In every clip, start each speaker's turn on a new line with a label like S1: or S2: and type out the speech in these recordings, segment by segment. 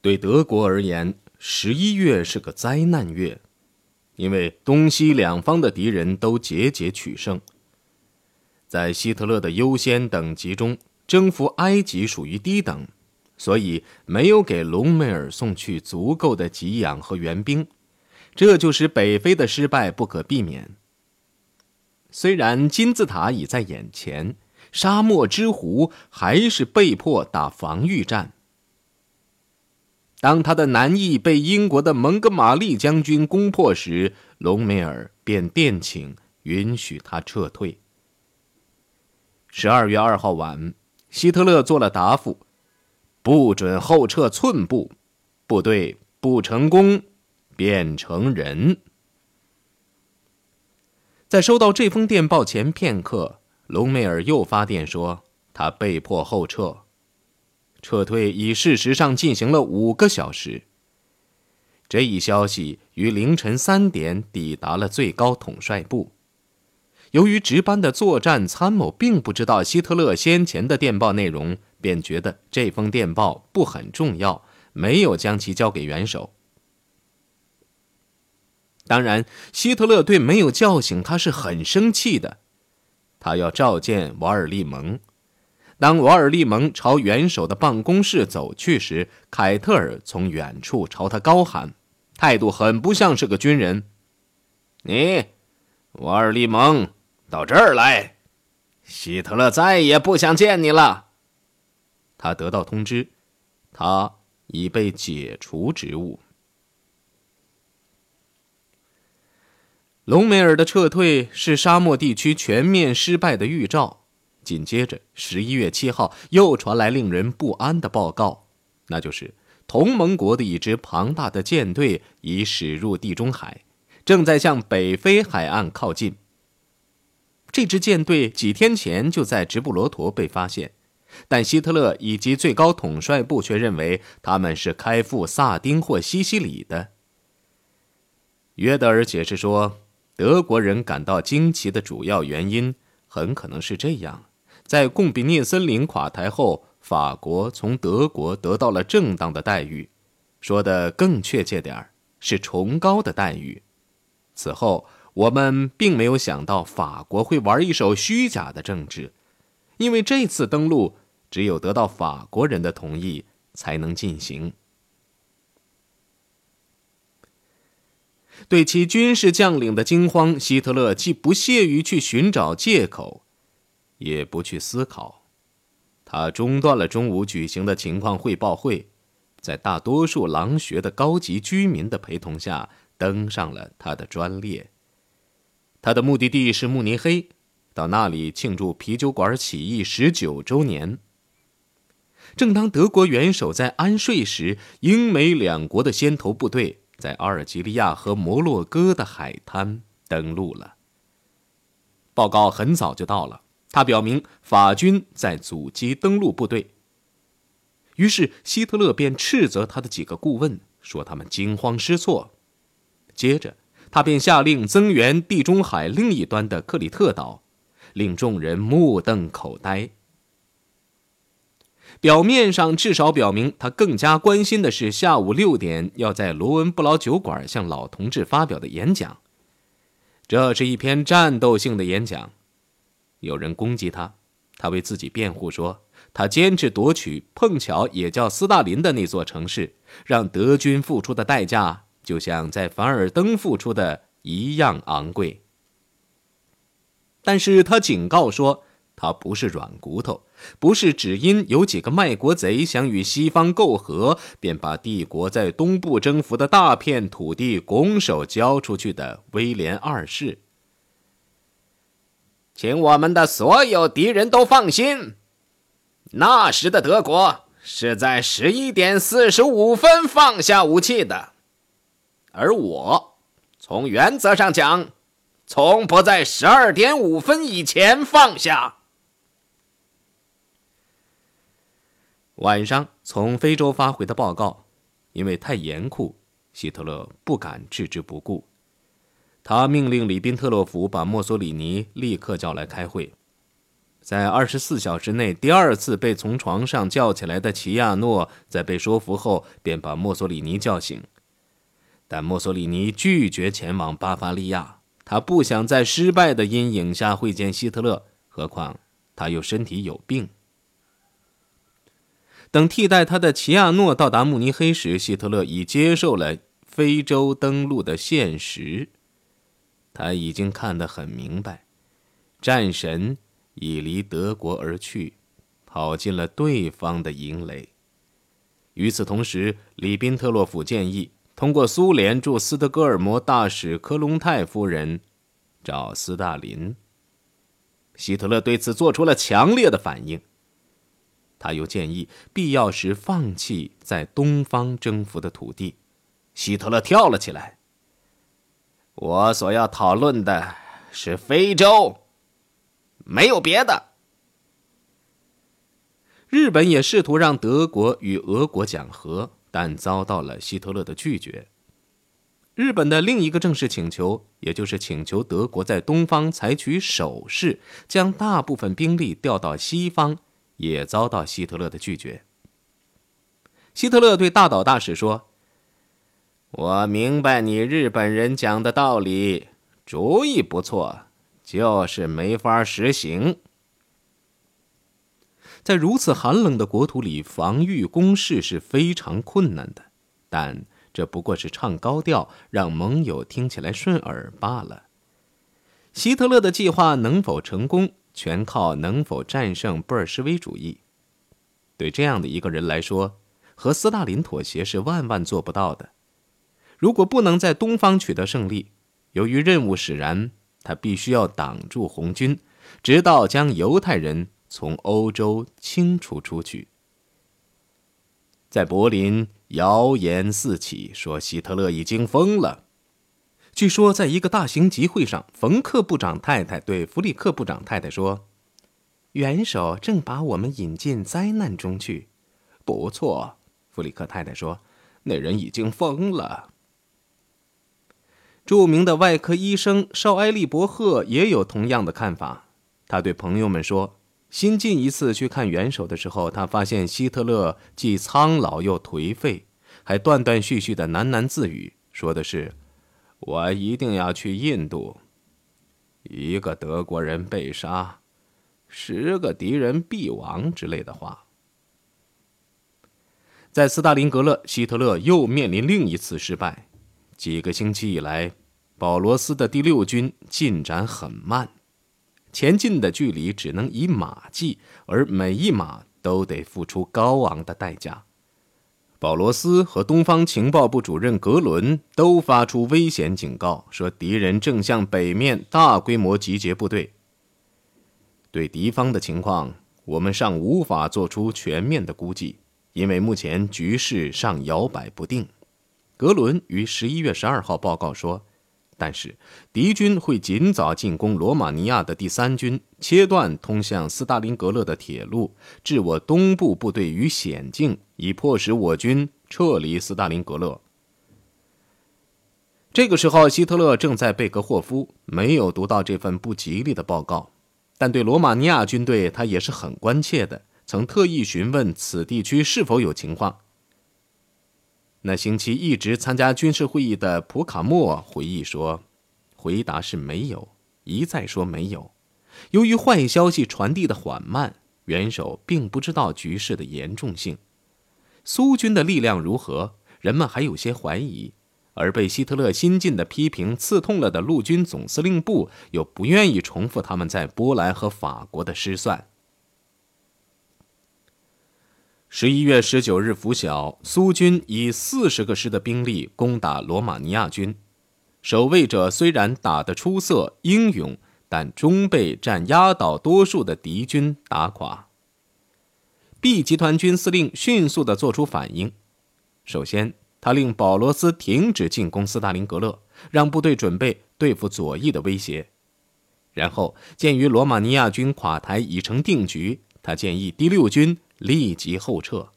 S1: 对德国而言，十一月是个灾难月，因为东西两方的敌人都节节取胜。在希特勒的优先等级中，征服埃及属于低等，所以没有给隆美尔送去足够的给养和援兵，这就使北非的失败不可避免。虽然金字塔已在眼前，沙漠之狐还是被迫打防御战。当他的南翼被英国的蒙哥马利将军攻破时，隆美尔便电请允许他撤退。十二月二号晚，希特勒做了答复：不准后撤寸步，部队不成功，变成人。在收到这封电报前片刻，隆美尔又发电说他被迫后撤，撤退已事实上进行了五个小时。这一消息于凌晨三点抵达了最高统帅部。由于值班的作战参谋并不知道希特勒先前的电报内容，便觉得这封电报不很重要，没有将其交给元首。当然，希特勒对没有叫醒他是很生气的。他要召见瓦尔利蒙。当瓦尔利蒙朝元首的办公室走去时，凯特尔从远处朝他高喊，态度很不像是个军人：“你，瓦尔利蒙。”到这儿来，希特勒再也不想见你了。他得到通知，他已被解除职务。隆美尔的撤退是沙漠地区全面失败的预兆。紧接着，十一月七号又传来令人不安的报告，那就是同盟国的一支庞大的舰队已驶入地中海，正在向北非海岸靠近。这支舰队几天前就在直布罗陀被发现，但希特勒以及最高统帅部却认为他们是开赴萨丁或西西里的。约德尔解释说，德国人感到惊奇的主要原因很可能是这样：在贡比涅森林垮台后，法国从德国得到了正当的待遇，说的更确切点儿，是崇高的待遇。此后。我们并没有想到法国会玩一手虚假的政治，因为这次登陆只有得到法国人的同意才能进行。对其军事将领的惊慌，希特勒既不屑于去寻找借口，也不去思考。他中断了中午举行的情况汇报会，在大多数狼穴的高级居民的陪同下，登上了他的专列。他的目的地是慕尼黑，到那里庆祝啤酒馆起义十九周年。正当德国元首在安睡时，英美两国的先头部队在阿尔及利亚和摩洛哥的海滩登陆了。报告很早就到了，他表明法军在阻击登陆部队。于是希特勒便斥责他的几个顾问，说他们惊慌失措。接着。他便下令增援地中海另一端的克里特岛，令众人目瞪口呆。表面上至少表明他更加关心的是下午六点要在罗文布劳酒馆向老同志发表的演讲。这是一篇战斗性的演讲。有人攻击他，他为自己辩护说，他坚持夺取碰巧也叫斯大林的那座城市，让德军付出的代价。就像在凡尔登付出的一样昂贵，但是他警告说，他不是软骨头，不是只因有几个卖国贼想与西方媾和，便把帝国在东部征服的大片土地拱手交出去的威廉二世。请我们的所有敌人都放心，那时的德国是在十一点四十五分放下武器的。而我，从原则上讲，从不在十二点五分以前放下。晚上从非洲发回的报告，因为太严酷，希特勒不敢置之不顾。他命令里宾特洛甫把墨索里尼立刻叫来开会。在二十四小时内第二次被从床上叫起来的齐亚诺，在被说服后，便把墨索里尼叫醒。但墨索里尼拒绝前往巴伐利亚，他不想在失败的阴影下会见希特勒，何况他又身体有病。等替代他的齐亚诺到达慕尼黑时，希特勒已接受了非洲登陆的现实。他已经看得很明白，战神。已离德国而去，跑进了对方的营垒。与此同时，里宾特洛甫建议通过苏联驻斯德哥尔摩大使科隆泰夫人找斯大林。希特勒对此做出了强烈的反应。他又建议必要时放弃在东方征服的土地。希特勒跳了起来：“我所要讨论的是非洲。”没有别的。日本也试图让德国与俄国讲和，但遭到了希特勒的拒绝。日本的另一个正式请求，也就是请求德国在东方采取守势，将大部分兵力调到西方，也遭到希特勒的拒绝。希特勒对大岛大使说：“我明白你日本人讲的道理，主意不错。”就是没法实行。在如此寒冷的国土里，防御攻势是非常困难的。但这不过是唱高调，让盟友听起来顺耳罢了。希特勒的计划能否成功，全靠能否战胜布尔什维主义。对这样的一个人来说，和斯大林妥协是万万做不到的。如果不能在东方取得胜利，由于任务使然。他必须要挡住红军，直到将犹太人从欧洲清除出去。在柏林，谣言四起，说希特勒已经疯了。据说，在一个大型集会上，冯克部长太太对弗里克部长太太说：“元首正把我们引进灾难中去。”不错，弗里克太太说：“那人已经疯了。”著名的外科医生绍埃利伯赫也有同样的看法。他对朋友们说：“新近一次去看元首的时候，他发现希特勒既苍老又颓废，还断断续续的喃喃自语，说的是‘我一定要去印度’，一个德国人被杀，十个敌人必亡之类的话。”在斯大林格勒，希特勒又面临另一次失败。几个星期以来，保罗斯的第六军进展很慢，前进的距离只能以马计，而每一马都得付出高昂的代价。保罗斯和东方情报部主任格伦都发出危险警告，说敌人正向北面大规模集结部队。对敌方的情况，我们尚无法做出全面的估计，因为目前局势尚摇摆不定。格伦于十一月十二号报告说：“但是敌军会尽早进攻罗马尼亚的第三军，切断通向斯大林格勒的铁路，置我东部部队于险境，以迫使我军撤离斯大林格勒。”这个时候，希特勒正在贝格霍夫，没有读到这份不吉利的报告，但对罗马尼亚军队他也是很关切的，曾特意询问此地区是否有情况。那星期一直参加军事会议的普卡默回忆说：“回答是没有，一再说没有。由于坏消息传递的缓慢，元首并不知道局势的严重性。苏军的力量如何，人们还有些怀疑。而被希特勒新近的批评刺痛了的陆军总司令部，又不愿意重复他们在波兰和法国的失算。”十一月十九日拂晓，苏军以四十个师的兵力攻打罗马尼亚军，守卫者虽然打得出色英勇，但终被占压倒多数的敌军打垮。B 集团军司令迅速地做出反应，首先他令保罗斯停止进攻斯大林格勒，让部队准备对付左翼的威胁。然后，鉴于罗马尼亚军垮台已成定局，他建议第六军。立即后撤。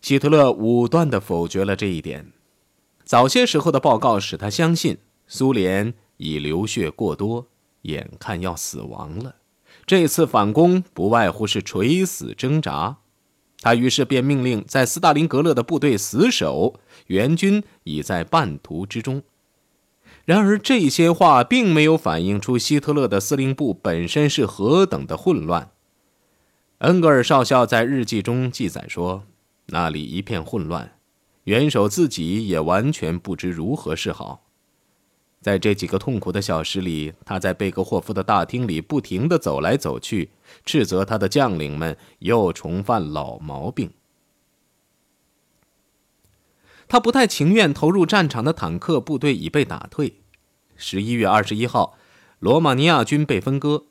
S1: 希特勒武断地否决了这一点。早些时候的报告使他相信苏联已流血过多，眼看要死亡了。这次反攻不外乎是垂死挣扎。他于是便命令在斯大林格勒的部队死守，援军已在半途之中。然而，这些话并没有反映出希特勒的司令部本身是何等的混乱。恩格尔少校在日记中记载说：“那里一片混乱，元首自己也完全不知如何是好。”在这几个痛苦的小时里，他在贝格霍夫的大厅里不停地走来走去，斥责他的将领们又重犯老毛病。他不太情愿投入战场的坦克部队已被打退。十一月二十一号，罗马尼亚军被分割，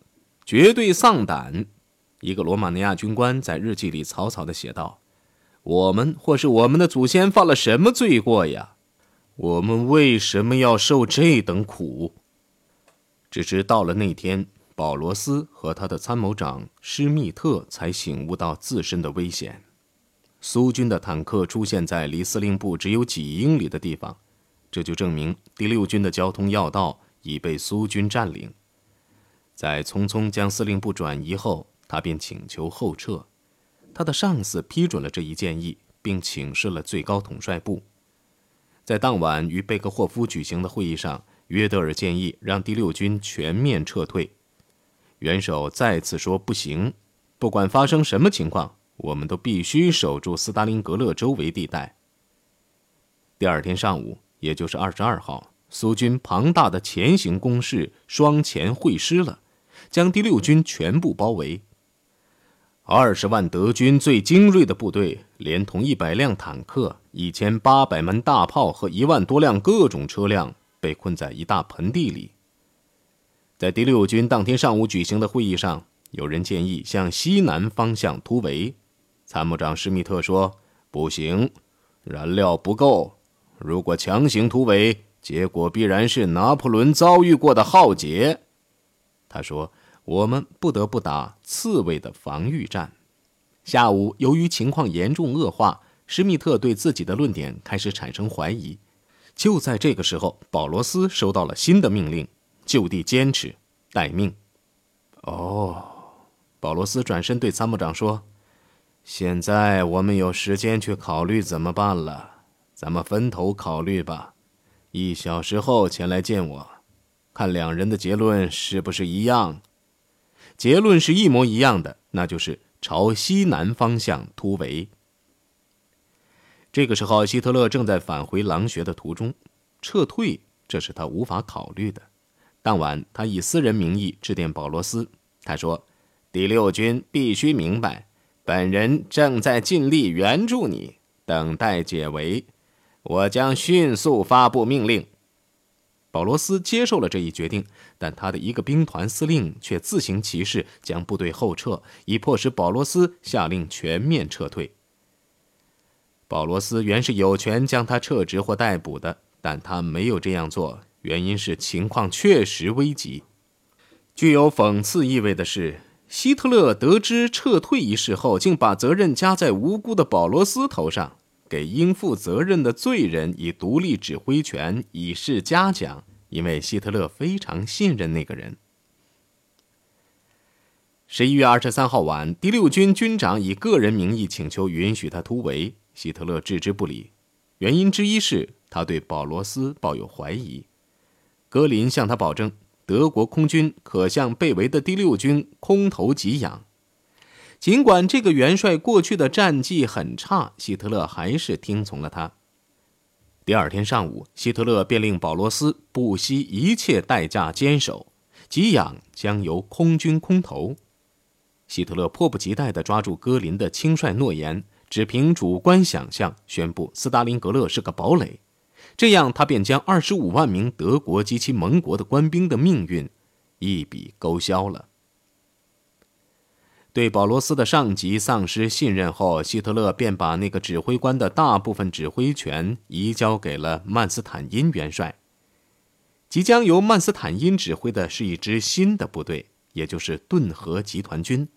S1: 绝对丧胆。一个罗马尼亚军官在日记里草草地写道：“我们或是我们的祖先犯了什么罪过呀？我们为什么要受这等苦？”只是到了那天，保罗斯和他的参谋长施密特才醒悟到自身的危险。苏军的坦克出现在离司令部只有几英里的地方，这就证明第六军的交通要道已被苏军占领。在匆匆将司令部转移后，他便请求后撤。他的上司批准了这一建议，并请示了最高统帅部。在当晚与贝克霍夫举行的会议上，约德尔建议让第六军全面撤退。元首再次说不行，不管发生什么情况。我们都必须守住斯大林格勒周围地带。第二天上午，也就是二十二号，苏军庞大的前行攻势双前会师了，将第六军全部包围。二十万德军最精锐的部队，连同一百辆坦克、一千八百门大炮和一万多辆各种车辆，被困在一大盆地里。在第六军当天上午举行的会议上，有人建议向西南方向突围。参谋长施密特说：“不行，燃料不够。如果强行突围，结果必然是拿破仑遭遇过的浩劫。”他说：“我们不得不打刺猬的防御战。”下午，由于情况严重恶化，施密特对自己的论点开始产生怀疑。就在这个时候，保罗斯收到了新的命令：就地坚持，待命。哦，保罗斯转身对参谋长说。现在我们有时间去考虑怎么办了，咱们分头考虑吧。一小时后前来见我，看两人的结论是不是一样。结论是一模一样的，那就是朝西南方向突围。这个时候，希特勒正在返回狼穴的途中，撤退这是他无法考虑的。当晚，他以私人名义致电保罗斯，他说：“第六军必须明白。”本人正在尽力援助你，等待解围。我将迅速发布命令。保罗斯接受了这一决定，但他的一个兵团司令却自行其事，将部队后撤，以迫使保罗斯下令全面撤退。保罗斯原是有权将他撤职或逮捕的，但他没有这样做，原因是情况确实危急。具有讽刺意味的是。希特勒得知撤退一事后，竟把责任加在无辜的保罗斯头上，给应负责任的罪人以独立指挥权，以示嘉奖。因为希特勒非常信任那个人。十一月二十三号晚，第六军军长以个人名义请求允许他突围，希特勒置之不理。原因之一是他对保罗斯抱有怀疑。格林向他保证。德国空军可向被围的第六军空投给养。尽管这个元帅过去的战绩很差，希特勒还是听从了他。第二天上午，希特勒便令保罗斯不惜一切代价坚守，给养将由空军空投。希特勒迫不及待地抓住戈林的轻率诺言，只凭主观想象宣布斯大林格勒是个堡垒。这样，他便将二十五万名德国及其盟国的官兵的命运一笔勾销了。对保罗斯的上级丧失信任后，希特勒便把那个指挥官的大部分指挥权移交给了曼斯坦因元帅。即将由曼斯坦因指挥的是一支新的部队，也就是顿河集团军，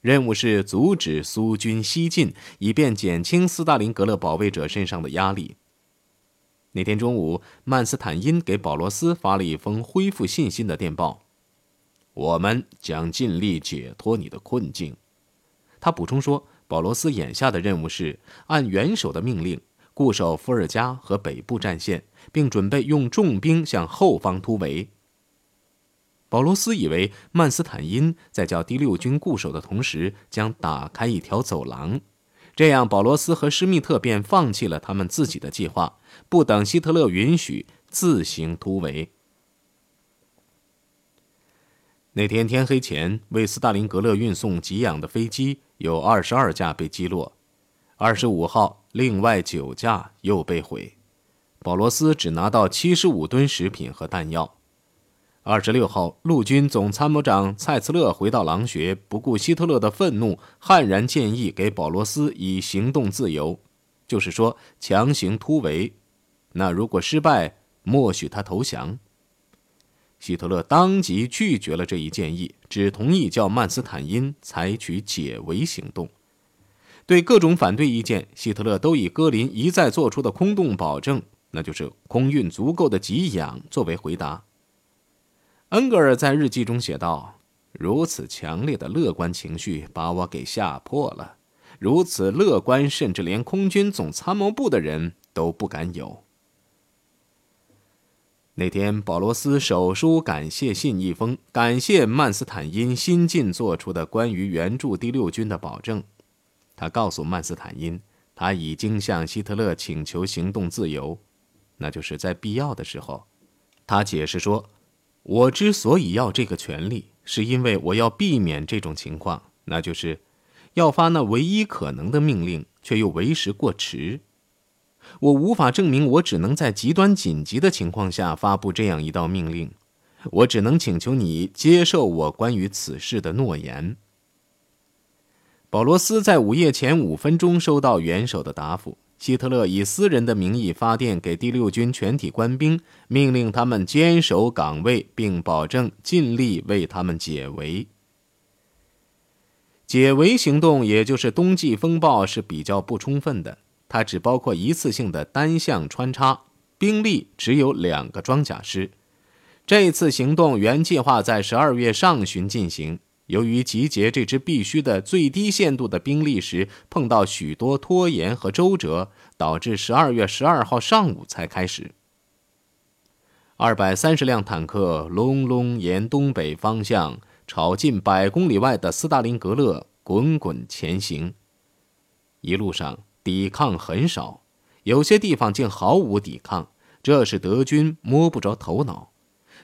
S1: 任务是阻止苏军西进，以便减轻斯大林格勒保卫者身上的压力。那天中午，曼斯坦因给保罗斯发了一封恢复信心的电报：“我们将尽力解脱你的困境。”他补充说：“保罗斯眼下的任务是按元首的命令固守伏尔加和北部战线，并准备用重兵向后方突围。”保罗斯以为曼斯坦因在叫第六军固守的同时，将打开一条走廊，这样保罗斯和施密特便放弃了他们自己的计划，不等希特勒允许，自行突围。那天天黑前，为斯大林格勒运送给养的飞机有二十二架被击落，二十五号另外九架又被毁。保罗斯只拿到七十五吨食品和弹药。二十六号，陆军总参谋长蔡茨勒回到狼穴，不顾希特勒的愤怒，悍然建议给保罗斯以行动自由，就是说强行突围。那如果失败，默许他投降。希特勒当即拒绝了这一建议，只同意叫曼斯坦因采取解围行动。对各种反对意见，希特勒都以戈林一再做出的空洞保证，那就是空运足够的给养作为回答。恩格尔在日记中写道：“如此强烈的乐观情绪把我给吓破了，如此乐观，甚至连空军总参谋部的人都不敢有。”那天，保罗斯手书感谢信一封，感谢曼斯坦因新近做出的关于援助第六军的保证。他告诉曼斯坦因，他已经向希特勒请求行动自由，那就是在必要的时候。他解释说：“我之所以要这个权利，是因为我要避免这种情况，那就是要发那唯一可能的命令，却又为时过迟。”我无法证明，我只能在极端紧急的情况下发布这样一道命令。我只能请求你接受我关于此事的诺言。保罗斯在午夜前五分钟收到元首的答复。希特勒以私人的名义发电给第六军全体官兵，命令他们坚守岗位，并保证尽力为他们解围。解围行动，也就是冬季风暴，是比较不充分的。它只包括一次性的单向穿插，兵力只有两个装甲师。这次行动原计划在十二月上旬进行，由于集结这支必须的最低限度的兵力时碰到许多拖延和周折，导致十二月十二号上午才开始。二百三十辆坦克隆隆沿东北方向朝近百公里外的斯大林格勒滚滚前行，一路上。抵抗很少，有些地方竟毫无抵抗，这使德军摸不着头脑。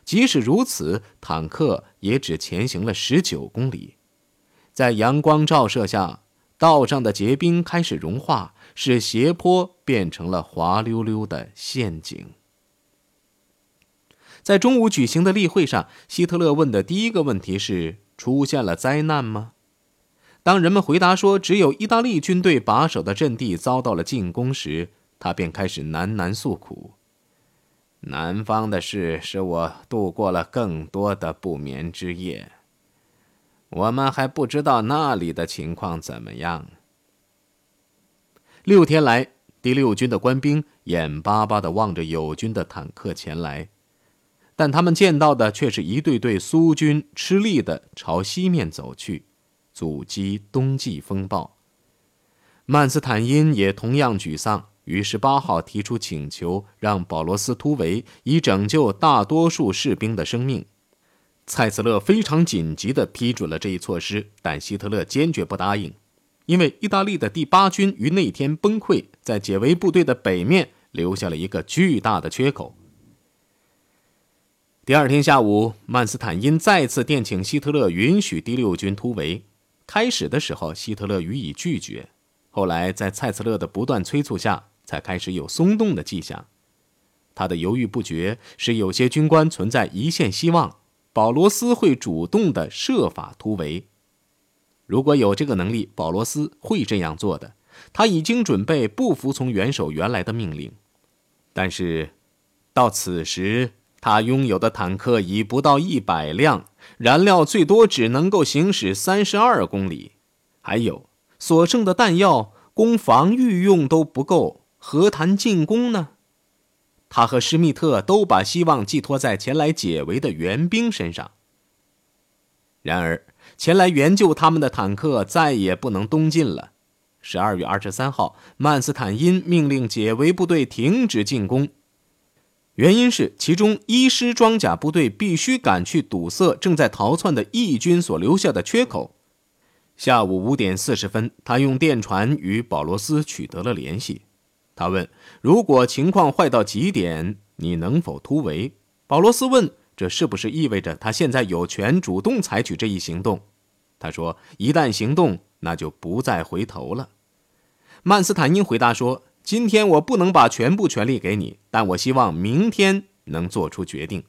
S1: 即使如此，坦克也只前行了十九公里。在阳光照射下，道上的结冰开始融化，使斜坡变成了滑溜溜的陷阱。在中午举行的例会上，希特勒问的第一个问题是：出现了灾难吗？当人们回答说只有意大利军队把守的阵地遭到了进攻时，他便开始喃喃诉苦：“南方的事使我度过了更多的不眠之夜。我们还不知道那里的情况怎么样。”六天来，第六军的官兵眼巴巴地望着友军的坦克前来，但他们见到的却是一队队苏军吃力地朝西面走去。阻击冬季风暴。曼斯坦因也同样沮丧，于是八号提出请求，让保罗斯突围，以拯救大多数士兵的生命。蔡斯勒非常紧急地批准了这一措施，但希特勒坚决不答应，因为意大利的第八军于那天崩溃，在解围部队的北面留下了一个巨大的缺口。第二天下午，曼斯坦因再次电请希特勒允许第六军突围。开始的时候，希特勒予以拒绝。后来，在蔡斯勒的不断催促下，才开始有松动的迹象。他的犹豫不决使有些军官存在一线希望：保罗斯会主动的设法突围。如果有这个能力，保罗斯会这样做的。他已经准备不服从元首原来的命令，但是到此时。他拥有的坦克已不到一百辆，燃料最多只能够行驶三十二公里，还有所剩的弹药供防御用都不够，何谈进攻呢？他和施密特都把希望寄托在前来解围的援兵身上。然而，前来援救他们的坦克再也不能东进了。十二月二十三号，曼斯坦因命令解围部队停止进攻，原因是其中一师装甲部队必须赶去堵塞正在逃窜的义军所留下的缺口。下午五点四十分，他用电传与保罗斯取得了联系。他问：“如果情况坏到极点，你能否突围？”保罗斯问：“这是不是意味着他现在有权主动采取这一行动？”他说：“一旦行动，那就不再回头了。”曼斯坦因回答说：“今天我不能把全部权力给你，但我希望明天能做出决定。”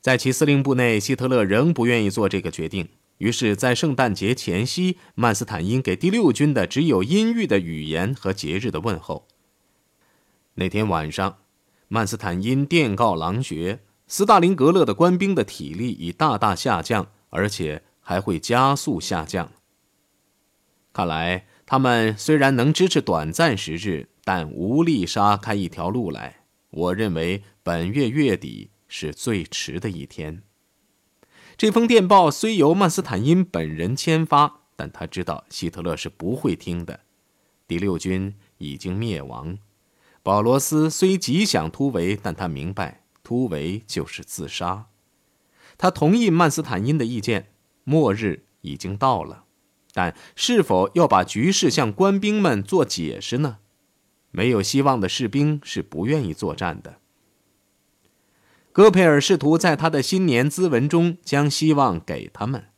S1: 在其司令部内，希特勒仍不愿意做这个决定。于是，在圣诞节前夕，曼斯坦因给第六军的只有阴郁的语言和节日的问候。那天晚上，曼斯坦因电告狼穴，斯大林格勒的官兵的体力已大大下降，而且还会加速下降。看来，他们虽然能支持短暂时日，但无力杀开一条路来。我认为，本月月底是最迟的一天。这封电报虽由曼斯坦因本人签发，但他知道希特勒是不会听的。第六军已经灭亡。保罗斯虽极想突围，但他明白突围就是自杀。他同意曼斯坦因的意见，末日已经到了。但是否要把局势向官兵们做解释呢？没有希望的士兵是不愿意作战的。戈培尔试图在他的新年咨文中将希望给他们。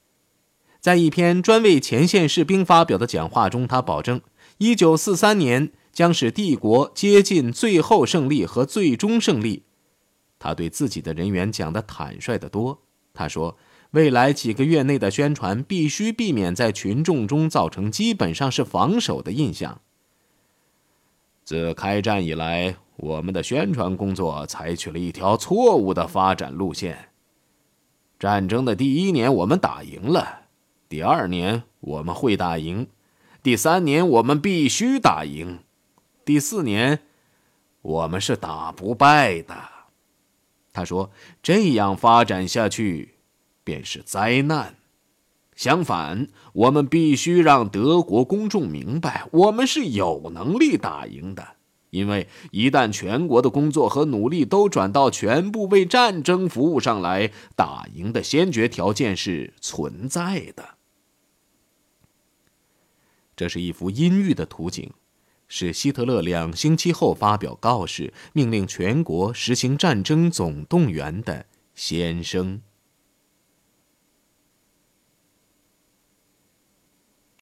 S1: 在一篇专为前线士兵发表的讲话中，他保证，1943年将使帝国接近最后胜利和最终胜利。他对自己的人员讲得坦率得多。他说：“未来几个月内的宣传必须避免在群众中造成基本上是防守的印象。”自开战以来。我们的宣传工作采取了一条错误的发展路线。战争的第一年，我们打赢了；第二年，我们会打赢；第三年，我们必须打赢；第四年，我们是打不败的。他说：“这样发展下去，便是灾难。相反，我们必须让德国公众明白，我们是有能力打赢的。”因为一旦全国的工作和努力都转到全部为战争服务上来，打赢的先决条件是存在的。这是一幅阴郁的图景，是希特勒两星期后发表告示，命令全国实行战争总动员的先声。